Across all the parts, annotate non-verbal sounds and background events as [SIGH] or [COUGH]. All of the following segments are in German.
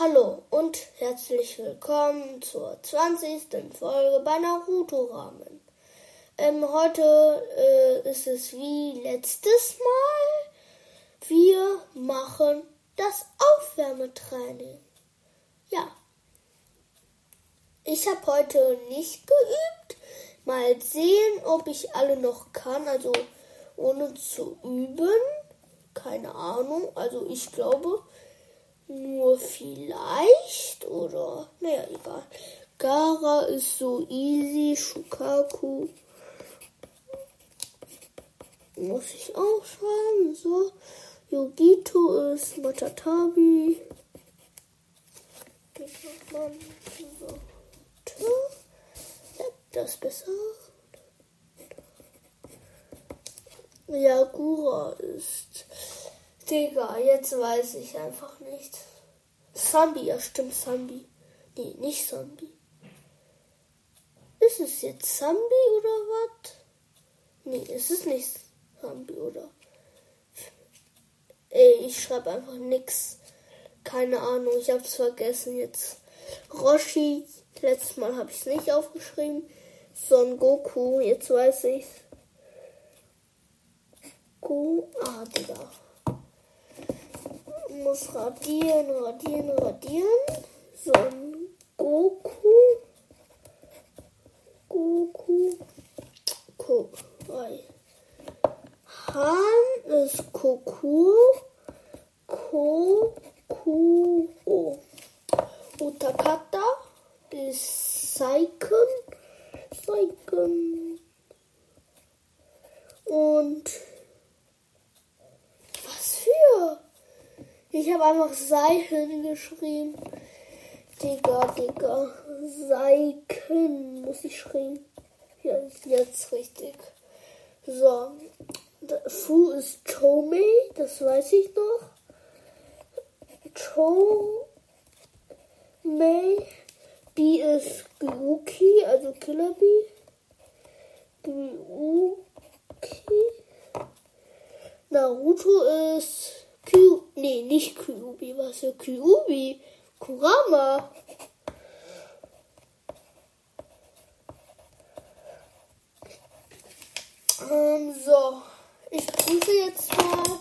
Hallo und herzlich willkommen zur 20. Folge bei Naruto Ramen. Ähm, heute äh, ist es wie letztes Mal. Wir machen das Aufwärmetraining. Ja. Ich habe heute nicht geübt. Mal sehen, ob ich alle noch kann. Also ohne zu üben. Keine Ahnung. Also ich glaube, nur vielleicht oder naja, egal. Gara ist so easy, Shukaku muss ich auch schreiben. So, Yogito ist Matatabi. Ja, das ist besser. Yagura ist Digga, jetzt weiß ich einfach nicht. Sambi, ja stimmt, Sambi. Nee, nicht Sambi. Ist es jetzt Sambi oder was? Nee, es ist nicht Sambi, oder? Ey, ich schreibe einfach nix. Keine Ahnung, ich hab's vergessen jetzt. Roshi, letztes Mal habe ich es nicht aufgeschrieben. Son Goku, jetzt weiß ich's. Go, ah, Digga muss radieren, radieren, radieren. So ein Goku. Goku. Kokai. Han ist Koku. Kokuo. Utakata ist Saiken. Saiken. Und Ich habe einfach Seichen geschrieben. Digga, Digga. Seiken muss ich schreiben. Ja, jetzt richtig. So. Fu ist Chomei, das weiß ich noch. Chomei. B ist Gyuki, also Killer B. Gyuki. Naruto ist Q, nee, nicht Kyubi, was für Kyubi? Kurama. Ähm, so. Ich prüfe jetzt mal.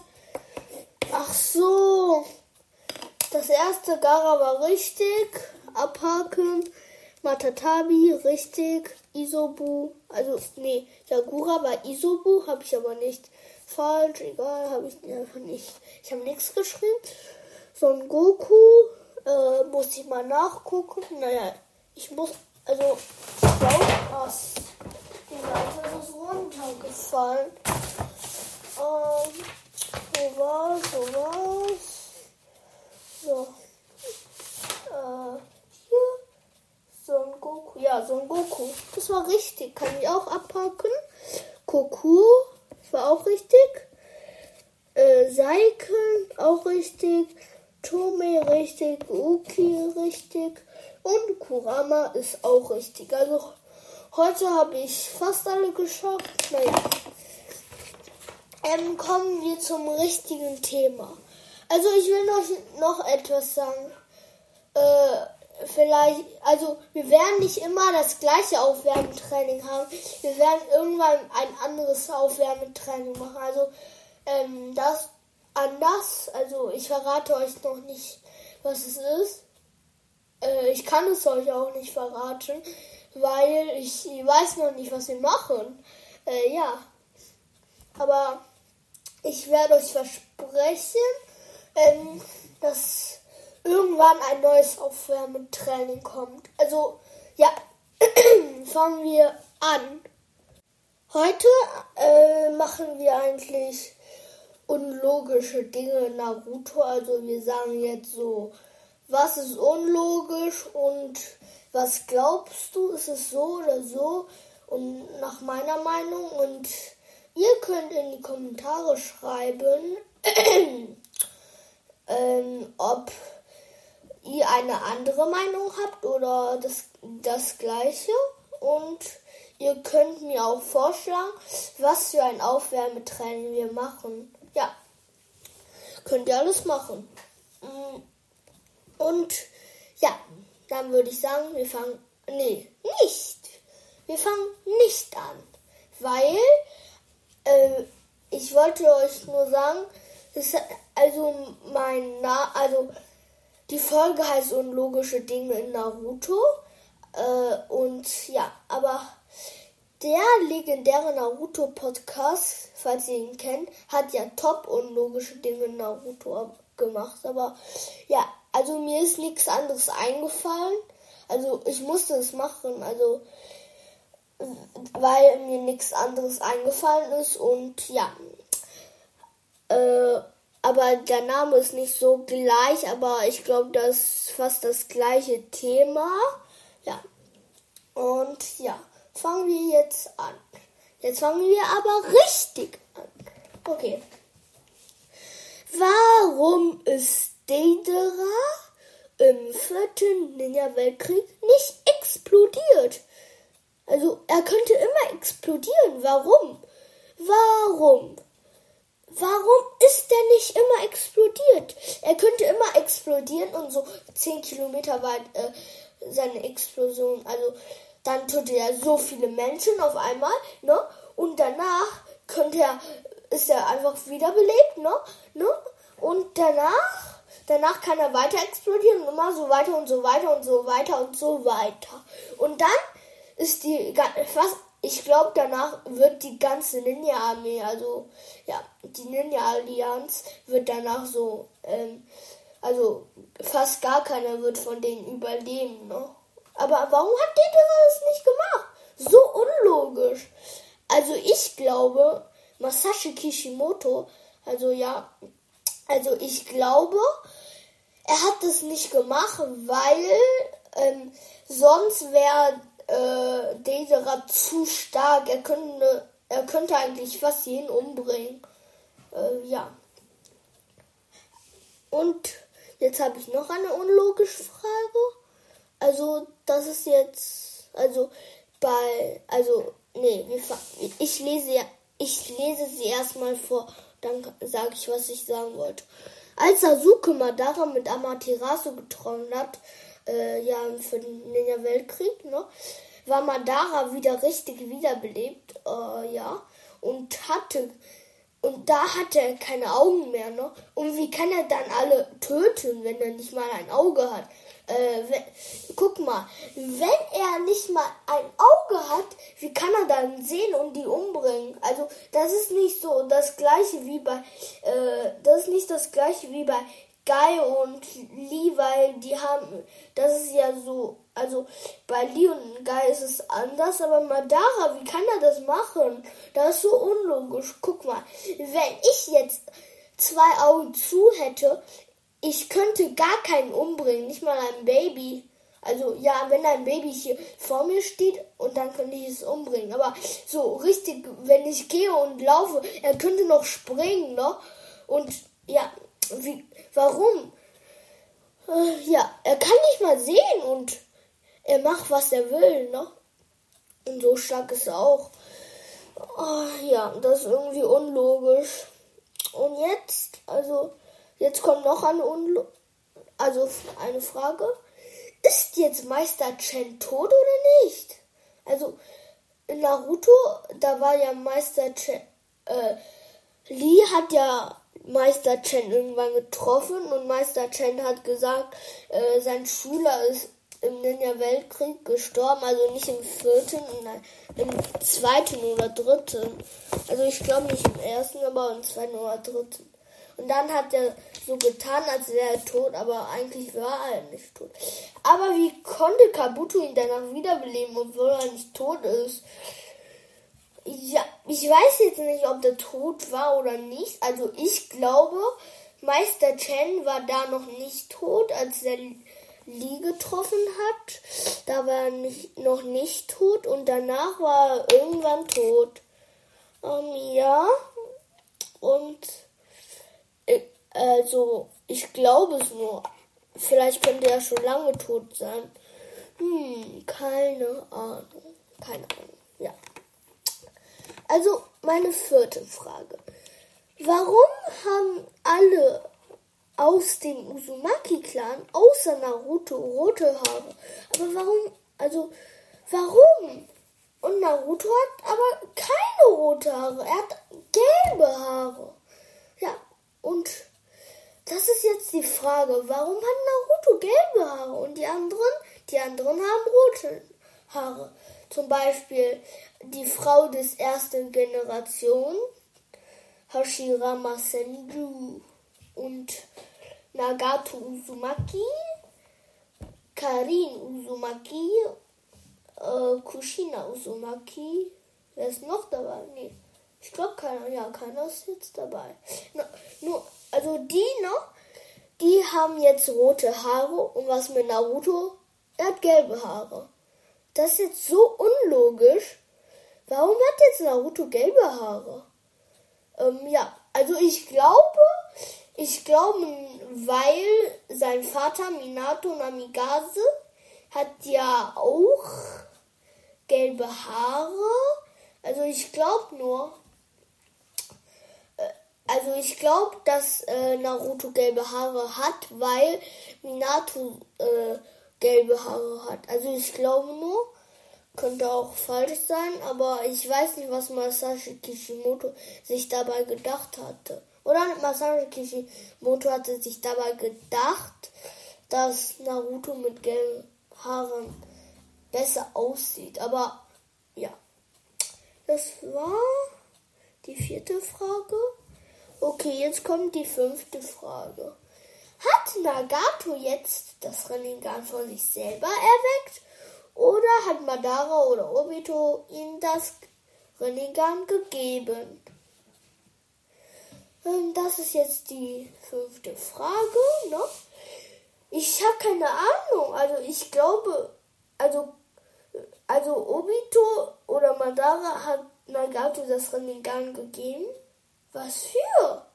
Ach so. Das erste Gara war richtig. Abhaken. Matatabi, richtig. Isobu. Also, nee, Yagura war Isobu, habe ich aber nicht falsch, egal, habe ich einfach nicht. Ich habe nichts geschrieben. Son Goku äh, muss ich mal nachgucken. Naja, ich muss, also, ich glaube, was. Die Seite ist runtergefallen. Ähm, wo war's, wo war's? So. Äh, hier. Son Goku. Ja, Son Goku. Das war richtig. Kann ich auch abpacken. Goku war auch richtig. Äh, Seiken auch richtig. Tome richtig. Uki richtig. Und Kurama ist auch richtig. Also heute habe ich fast alle geschafft. Naja. Ähm, kommen wir zum richtigen Thema. Also ich will noch, noch etwas sagen. Äh, vielleicht, also wir werden nicht immer das gleiche Aufwärmtraining haben. Wir werden irgendwann ein anderes Aufwärmtraining machen. Also ähm, das anders. Also ich verrate euch noch nicht, was es ist. Äh, ich kann es euch auch nicht verraten, weil ich weiß noch nicht, was wir machen. Äh, ja. Aber ich werde euch versprechen, ähm, dass irgendwann ein neues Aufwärmetraining kommt. Also, ja, [CLEARS THROAT] fangen wir an. Heute äh, machen wir eigentlich unlogische Dinge in Naruto. Also wir sagen jetzt so, was ist unlogisch und was glaubst du, ist es so oder so? Und nach meiner Meinung und ihr könnt in die Kommentare schreiben, [CLEARS THROAT] ähm, ob ihr eine andere Meinung habt oder das, das gleiche. Und ihr könnt mir auch vorschlagen, was für ein Aufwärmetraining wir machen. Ja, könnt ihr alles machen. Mm. Und ja, dann würde ich sagen, wir fangen. Nee, nicht. Wir fangen nicht an. Weil äh, ich wollte euch nur sagen, das, also mein Na also die Folge heißt Unlogische Dinge in Naruto. Äh, und ja, aber der legendäre Naruto-Podcast, falls ihr ihn kennt, hat ja top unlogische Dinge in Naruto gemacht. Aber ja, also mir ist nichts anderes eingefallen. Also ich musste es machen, also weil mir nichts anderes eingefallen ist und ja. Äh, aber der Name ist nicht so gleich, aber ich glaube, das ist fast das gleiche Thema. Ja. Und ja, fangen wir jetzt an. Jetzt fangen wir aber richtig an. Okay. Warum ist Deidara im vierten Ninja-Weltkrieg nicht explodiert? Also er könnte immer explodieren. Warum? Warum? Warum ist der nicht immer explodiert? Er könnte immer explodieren und so 10 Kilometer weit äh, seine Explosion. Also dann tötet er so viele Menschen auf einmal, ne? Und danach könnte er, ist er einfach wiederbelebt, ne? ne? Und danach, danach kann er weiter explodieren und immer so weiter und so weiter und so weiter und so weiter. Und dann ist die fast ich glaube, danach wird die ganze Ninja-Armee, also ja, die Ninja-Allianz wird danach so, ähm, also fast gar keiner wird von denen überleben, ne? Aber warum hat der das nicht gemacht? So unlogisch. Also ich glaube, Masashi Kishimoto, also ja, also ich glaube, er hat das nicht gemacht, weil ähm, sonst wäre äh, Deidara zu stark. Er könnte, er könnte eigentlich fast jeden umbringen. Äh, ja. Und jetzt habe ich noch eine unlogische Frage. Also, das ist jetzt, also bei, also, nee, ich lese ich lese sie erstmal vor, dann sage ich, was ich sagen wollte. Als Sasuke Madara mit Amaterasu getroffen hat, äh, ja, für den Ninja Weltkrieg, ne, war Madara wieder richtig wiederbelebt, äh, ja, und hatte, und da hatte er keine Augen mehr, ne, und wie kann er dann alle töten, wenn er nicht mal ein Auge hat? Äh, wenn, guck mal, wenn er nicht mal ein Auge hat, wie kann er dann sehen und die umbringen? Also das ist nicht so das gleiche wie bei, äh, das ist nicht das gleiche wie bei Guy und Lee, weil die haben, das ist ja so, also bei Lee und Guy ist es anders, aber Madara, wie kann er das machen? Das ist so unlogisch. Guck mal, wenn ich jetzt zwei Augen zu hätte, ich könnte gar keinen umbringen, nicht mal ein Baby. Also ja, wenn ein Baby hier vor mir steht und dann könnte ich es umbringen. Aber so richtig, wenn ich gehe und laufe, er könnte noch springen, ne? Und ja, wie, warum? Äh, ja, er kann nicht mal sehen und er macht, was er will, ne? Und so stark ist er auch. Oh, ja, das ist irgendwie unlogisch. Und jetzt, also, jetzt kommt noch eine Unlo also eine Frage. Ist jetzt Meister Chen tot oder nicht? Also, in Naruto, da war ja Meister Chen, äh, Lee hat ja Meister Chen irgendwann getroffen und Meister Chen hat gesagt, äh, sein Schüler ist im Ninja-Weltkrieg gestorben, also nicht im vierten, nein, im zweiten oder dritten. Also ich glaube nicht im ersten, aber im zweiten oder dritten. Und dann hat er so getan, als wäre er tot, aber eigentlich war er nicht tot. Aber wie konnte Kabuto ihn danach wiederbeleben, obwohl er nicht tot ist? Ja, ich weiß jetzt nicht, ob der tot war oder nicht. Also ich glaube, Meister Chen war da noch nicht tot, als er Lee getroffen hat. Da war er nicht, noch nicht tot und danach war er irgendwann tot. Ähm, ja. Und also ich glaube es nur. Vielleicht könnte er schon lange tot sein. Hm, keine Ahnung. Keine Ahnung. Ja. Also meine vierte Frage. Warum haben alle aus dem Uzumaki-Clan außer Naruto rote Haare. Aber warum? Also, warum? Und Naruto hat aber keine rote Haare. Er hat gelbe Haare. Und das ist jetzt die Frage. Warum hat Naruto gelbe Haare und die anderen? Die anderen haben rote Haare. Zum Beispiel die Frau des ersten Generation, Hashirama Senju und Nagato Uzumaki, Karin Uzumaki, äh, Kushina Uzumaki. Wer ist noch dabei? Nee. Ich glaube keiner, ja, keiner ist jetzt dabei. No, nur, also die noch, die haben jetzt rote Haare und was mit Naruto? Er hat gelbe Haare. Das ist jetzt so unlogisch. Warum hat jetzt Naruto gelbe Haare? Ähm, ja, also ich glaube, ich glaube, weil sein Vater Minato Namigase hat ja auch gelbe Haare. Also ich glaube nur, also ich glaube, dass äh, Naruto gelbe Haare hat, weil Minato äh, gelbe Haare hat. Also ich glaube nur, könnte auch falsch sein, aber ich weiß nicht, was Masashi Kishimoto sich dabei gedacht hatte. Oder Masashi Kishimoto hatte sich dabei gedacht, dass Naruto mit gelben Haaren besser aussieht. Aber ja, das war die vierte Frage. Okay, jetzt kommt die fünfte Frage. Hat Nagato jetzt das Rinnegan von sich selber erweckt oder hat Madara oder Obito ihm das Rinnegan gegeben? Und das ist jetzt die fünfte Frage. Ne? Ich habe keine Ahnung. Also ich glaube, also, also Obito oder Madara hat Nagato das Rinnegan gegeben. Was für?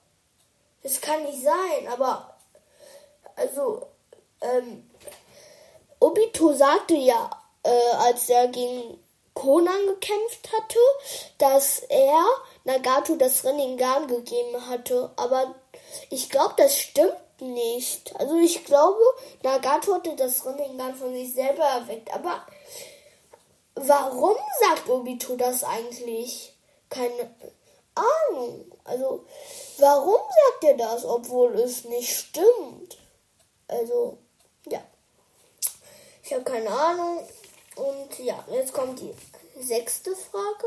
Das kann nicht sein, aber also, ähm, Obito sagte ja, äh, als er gegen Conan gekämpft hatte, dass er Nagato das Rinnegan gegeben hatte. Aber ich glaube, das stimmt nicht. Also ich glaube, Nagato hatte das Rinnegan von sich selber erweckt. Aber warum sagt Obito das eigentlich? Keine Ahnung. Also warum sagt er das, obwohl es nicht stimmt? Also, ja. Ich habe keine Ahnung. Und ja, jetzt kommt die sechste Frage.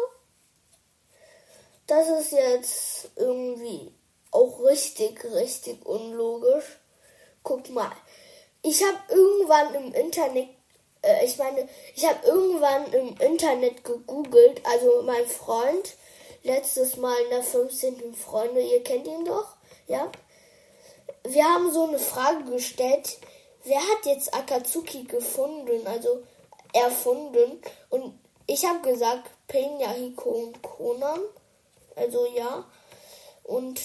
Das ist jetzt irgendwie auch richtig, richtig unlogisch. Guck mal. Ich habe irgendwann im Internet, äh, ich meine, ich habe irgendwann im Internet gegoogelt, also mein Freund, letztes Mal in der 15. Freunde, ihr kennt ihn doch, ja? wir haben so eine Frage gestellt, wer hat jetzt Akatsuki gefunden, also erfunden? Und ich habe gesagt, Pain, Yahiko und Conan. Also ja. Und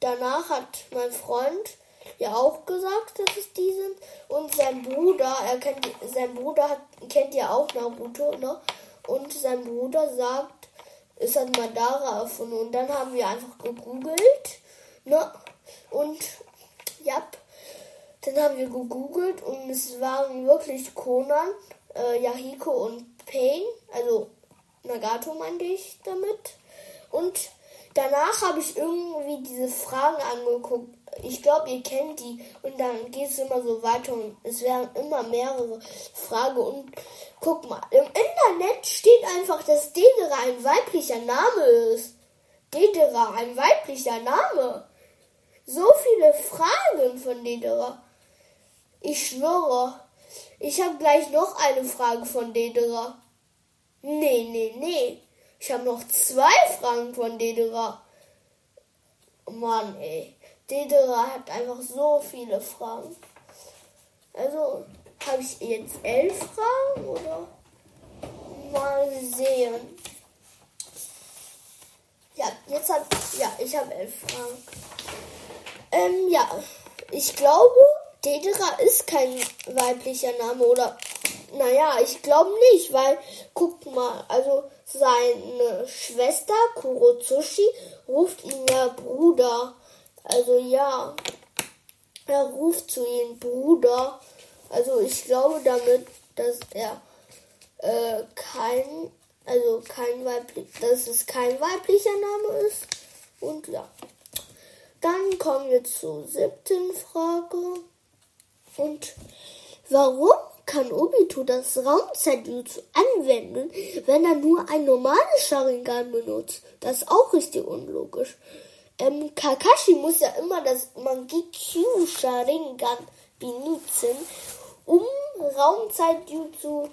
danach hat mein Freund ja auch gesagt, dass es die sind. Und sein Bruder, er kennt, sein Bruder hat, kennt ja auch Naruto, ne? Und sein Bruder sagt, es hat Madara erfunden. Und dann haben wir einfach gegoogelt, ne? Und ja. Dann haben wir gegoogelt und es waren wirklich Conan, äh, Yahiko und Pain, also Nagato meinte ich damit. Und danach habe ich irgendwie diese Fragen angeguckt. Ich glaube, ihr kennt die. Und dann geht es immer so weiter und es werden immer mehrere Fragen. Und guck mal, im Internet steht einfach, dass Dedera ein weiblicher Name ist. Dedera, ein weiblicher Name so viele Fragen von Dederer. Ich schwöre, ich habe gleich noch eine Frage von Dederer. Nee, nee, nee. Ich habe noch zwei Fragen von Dederer. Mann, ey. Dederer hat einfach so viele Fragen. Also, habe ich jetzt elf Fragen oder? Mal sehen. Ja, jetzt hab ja, ich habe elf Fragen. Ähm, ja, ich glaube, Dedera ist kein weiblicher Name oder naja, ich glaube nicht, weil guck mal, also seine Schwester Kurotsushi ruft ihn ja Bruder. Also ja. er ruft zu ihm Bruder. Also ich glaube damit, dass er äh, kein, also kein weiblich, dass es kein weiblicher Name ist. Und ja. Dann kommen wir zur siebten Frage. Und warum kann Obito das Raumzeitjutsu anwenden, wenn er nur ein normales Sharingan benutzt? Das ist auch unlogisch. Ähm, Kakashi muss ja immer das Mangekyo Sharingan benutzen, um Raumzeitjutsu,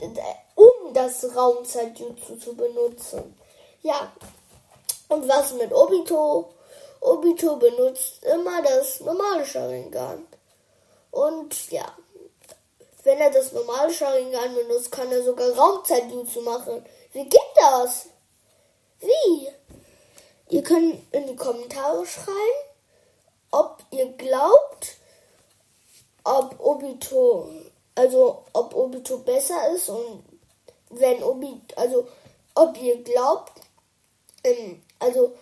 äh, um das Raumzeitjutsu zu benutzen. Ja. Und was mit Obito? Obito benutzt immer das normale Sharingan. Und ja, wenn er das normale Sharingan benutzt, kann er sogar Raumzeitjutsu machen. Wie geht das? Wie? Ihr könnt in die Kommentare schreiben, ob ihr glaubt, ob Obito, also ob Obito besser ist und wenn Obito, also ob ihr glaubt, ähm, also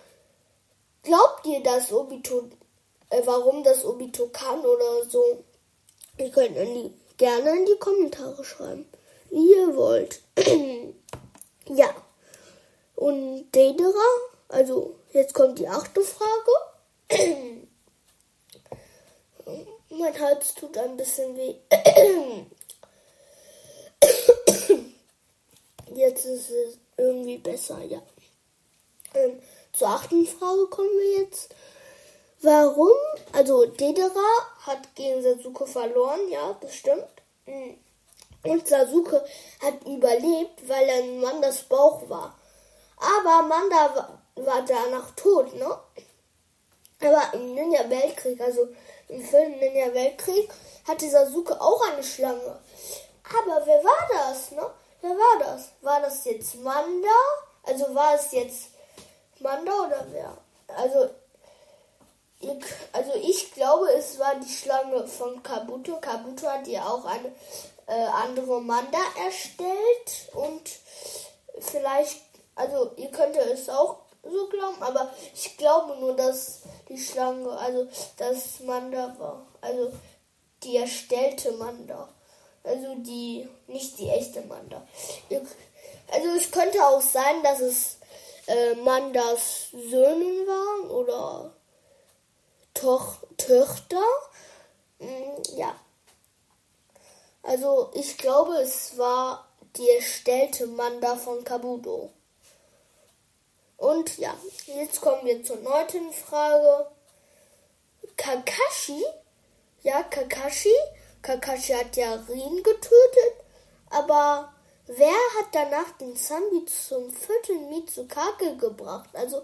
glaubt ihr, dass Obito, äh, warum das Obito kann oder so? Ihr könnt in die, gerne in die Kommentare schreiben, wie ihr wollt. [CLEARS THROAT] ja. Und Dedera, also jetzt kommt die achte Frage. [CLEARS THROAT] mein Hals tut ein bisschen weh. [CLEARS THROAT] Jetzt ist es irgendwie besser, ja. Ähm, zur achten Frage kommen wir jetzt. Warum? Also Dedera hat gegen Sasuke verloren, ja, bestimmt. Mhm. Und Sasuke hat überlebt, weil er in Mandas Bauch war. Aber Manda war, danach tot, ne? Aber im Ninja-Weltkrieg, also im Film Ninja-Weltkrieg, hatte Sasuke auch eine Schlange. Aber wer war das, ne? Wer war das? War das jetzt Manda? Also war es jetzt Manda oder wer? Also, also ich glaube, es war die Schlange von Kabuto. Kabuto hat ja auch eine äh, andere Manda erstellt und vielleicht, also ihr könnt es auch so glauben, aber ich glaube nur, dass die Schlange, also das Manda war. Also die erstellte Manda. Also die, nicht die echte Manda. Also es könnte auch sein, dass es äh, Mandas Söhnen waren oder Toch Töchter. Hm, ja. Also ich glaube, es war die erstellte Manda von Kabuto. Und ja, jetzt kommen wir zur neunten Frage. Kakashi, ja, Kakashi, Kakashi hat ja Rin getötet, aber wer hat danach den Zambi zum vierten Mitsukake gebracht? Also,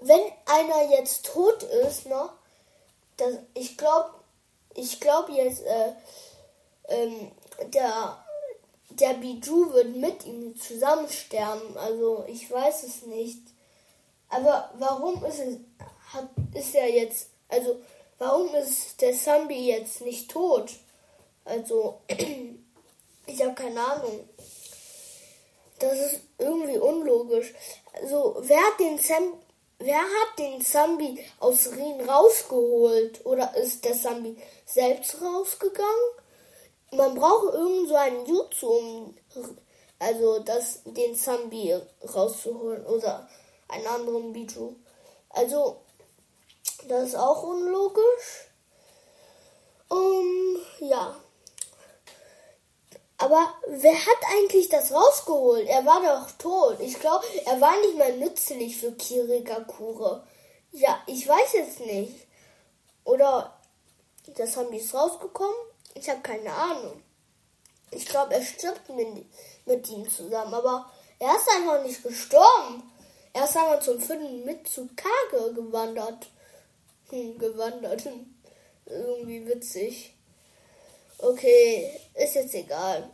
wenn einer jetzt tot ist, ne, das, ich glaube, ich glaube jetzt, äh, ähm, der der Biju wird mit ihm zusammen sterben. Also ich weiß es nicht. Aber warum ist es, hat, ist er jetzt, also warum ist der Zambi jetzt nicht tot? Also [CLEARS THROAT] ich habe keine Ahnung. Das ist irgendwie unlogisch. Also wer hat den Zambi, wer hat den Zambi aus Rien rausgeholt? Oder ist der Zambi selbst rausgegangen? man braucht irgend so einen Jutsu, um also das, den Zambi rauszuholen oder einen anderen Biju. Also, das ist auch unlogisch. Um, ja. Aber wer hat eigentlich das rausgeholt? Er war doch tot. Ich glaube, er war nicht mehr nützlich für Kirikakure. Ja, ich weiß jetzt nicht. Oder das haben die es rausgekommen? Ich habe keine Ahnung. Ich glaube, er stirbt mit, mit ihm zusammen, aber er ist einfach nicht gestorben. Er ist einfach zum Finden mit zu Kage gewandert. Hm, gewandert. [LAUGHS] Irgendwie witzig. Okay, ist jetzt egal.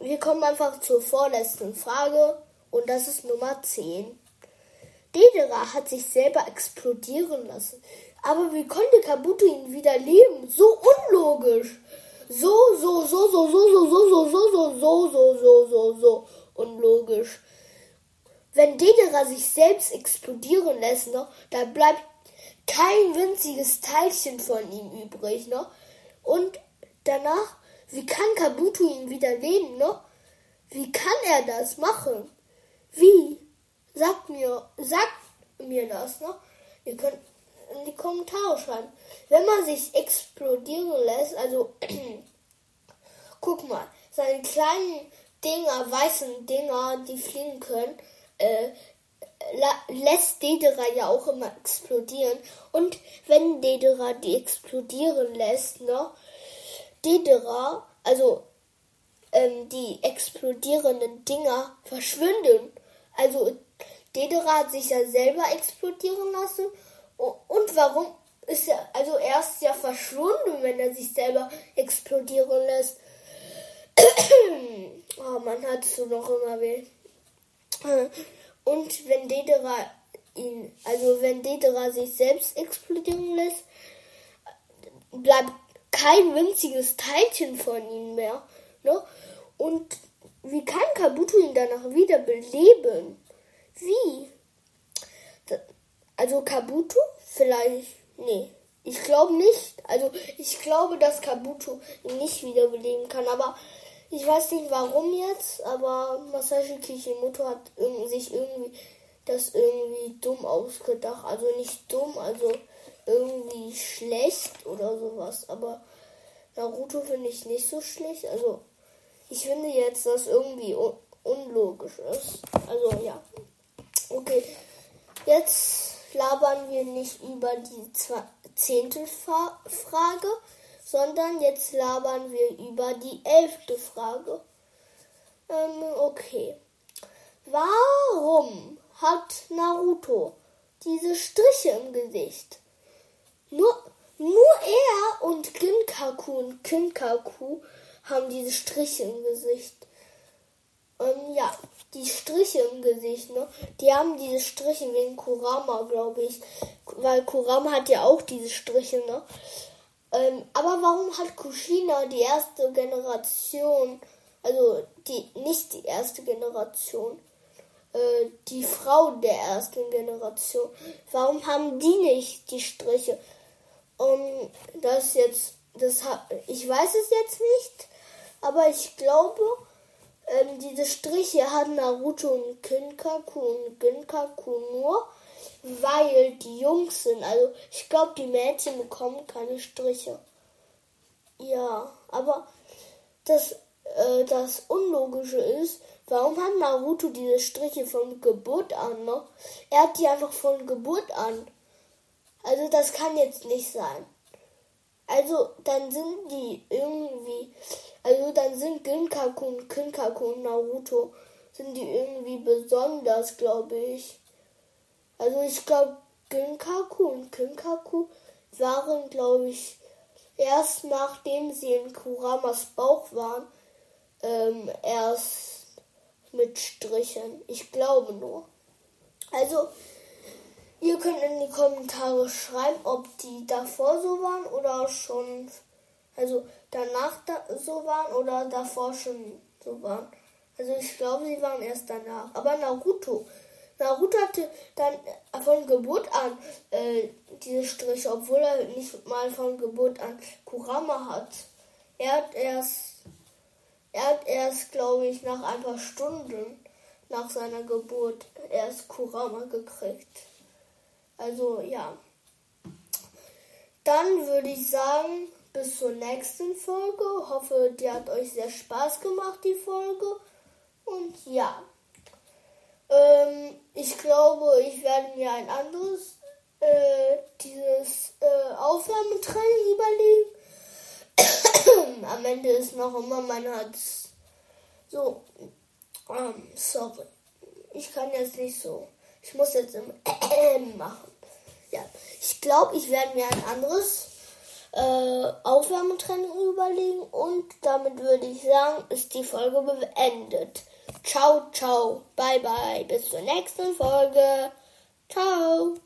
Wir kommen einfach zur vorletzten Frage und das ist Nummer 10. Dedera hat sich selber explodieren lassen. Aber wie konnte Kabuto ihn wieder leben? So unlogisch so, so, so, so, so, so, so, so, so, so, so, so, so, so, so unlogisch. Wenn Dedera sich selbst explodieren lässt, ne, dann bleibt kein winziges Teilchen von ihm übrig, ne? Und danach, wie kann Kabuto ihn wieder leben, ne? Wie kann er das machen? Wie? Sagt mir, sagt mir das, ne? Ihr könnt in die Kommentare schreiben. Wenn man sich explodieren lässt, also [CLEARS THROAT] guck mal, seine kleinen Dinger, weißen Dinger, die fliegen können, äh, lässt Dedera ja auch immer explodieren. Und wenn Dedera die explodieren lässt, ne, Dedera, also ähm, die explodierenden Dinger verschwinden. Also Dedera hat sich ja selber explodieren lassen. Und warum ist er, also er ist ja verschwunden, wenn er sich selber explodieren lässt. [COUGHS] oh, man hat es so noch immer weh. Und wenn Dedera ihn, also wenn Dedera sich selbst explodieren lässt, bleibt kein winziges Teilchen von ihm mehr. Ne? Und wie kann Kabuto ihn danach wieder beleben? Wie? Also Kabuto? Vielleicht. Nee. Ich glaube nicht. Also ich glaube, dass Kabuto ihn nicht wiederbeleben kann. Aber ich weiß nicht warum jetzt, aber Masashi Kishimoto hat sich irgendwie das irgendwie dumm ausgedacht. Also nicht dumm, also irgendwie schlecht oder sowas. Aber Naruto finde ich nicht so schlecht. Also ich finde jetzt, dass irgendwie un unlogisch ist. Also ja. Okay. Jetzt labern wir nicht über die zehnte Frage, sondern jetzt labern wir über die elfte Frage. Ähm, okay. Warum hat Naruto diese Striche im Gesicht? Nur, nur er und Ginkaku und Kinkaku haben diese Striche im Gesicht. Ähm, ja, die Striche im Gesicht, ne? Die haben diese Striche wegen Kurama, glaube ich. Weil Kurama hat ja auch diese Striche, ne? Ähm, aber warum hat Kushina die erste Generation, also die nicht die erste Generation, äh, die Frau der ersten Generation, warum haben die nicht die Striche? Um, das jetzt, das ich weiß es jetzt nicht, aber ich glaube, ähm, diese Striche hat Naruto und Kinkaku und Ginkaku nur, weil die Jungs sind. Also ich glaube, die Mädchen bekommen keine Striche. Ja, aber das, äh, das Unlogische ist, warum hat Naruto diese Striche von Geburt an noch? Er hat die einfach von Geburt an. Also das kann jetzt nicht sein. Also dann sind die irgendwie, also dann sind Ginkaku und Kinkaku und Naruto, sind die irgendwie besonders, glaube ich. Also ich glaube, Ginkaku und Kinkaku waren, glaube ich, erst nachdem sie in Kuramas Bauch waren, ähm, erst mit Strichen. Ich glaube nur. Also, ihr könnt in die Kommentare schreiben, ob die davor so waren oder schon, also danach da so waren oder davor schon so waren. Also ich glaube, sie waren erst danach. Aber Naruto Naruto hatte dann von Geburt an äh, diese Striche, obwohl er nicht mal von Geburt an Kurama hat. Er hat erst, er hat erst, glaube ich, nach ein paar Stunden nach seiner Geburt erst Kurama gekriegt. Also ja. Dann würde ich sagen, bis zur nächsten Folge. Hoffe, die hat euch sehr Spaß gemacht, die Folge. Und ja. Ähm, ich glaube, ich werde mir ein anderes, äh, dieses äh, Aufwärmetraining überlegen. [COUGHS] Am Ende ist noch immer mein Herz. So, ähm, sorry. Ich kann jetzt nicht so. Ich muss jetzt im [COUGHS] machen. Ja, ich glaube, ich werde mir ein anderes äh, Aufwärmetraining überlegen und damit würde ich sagen, ist die Folge beendet. Ciao, ciao. Bye, bye. Bis zur nächsten Folge. Ciao.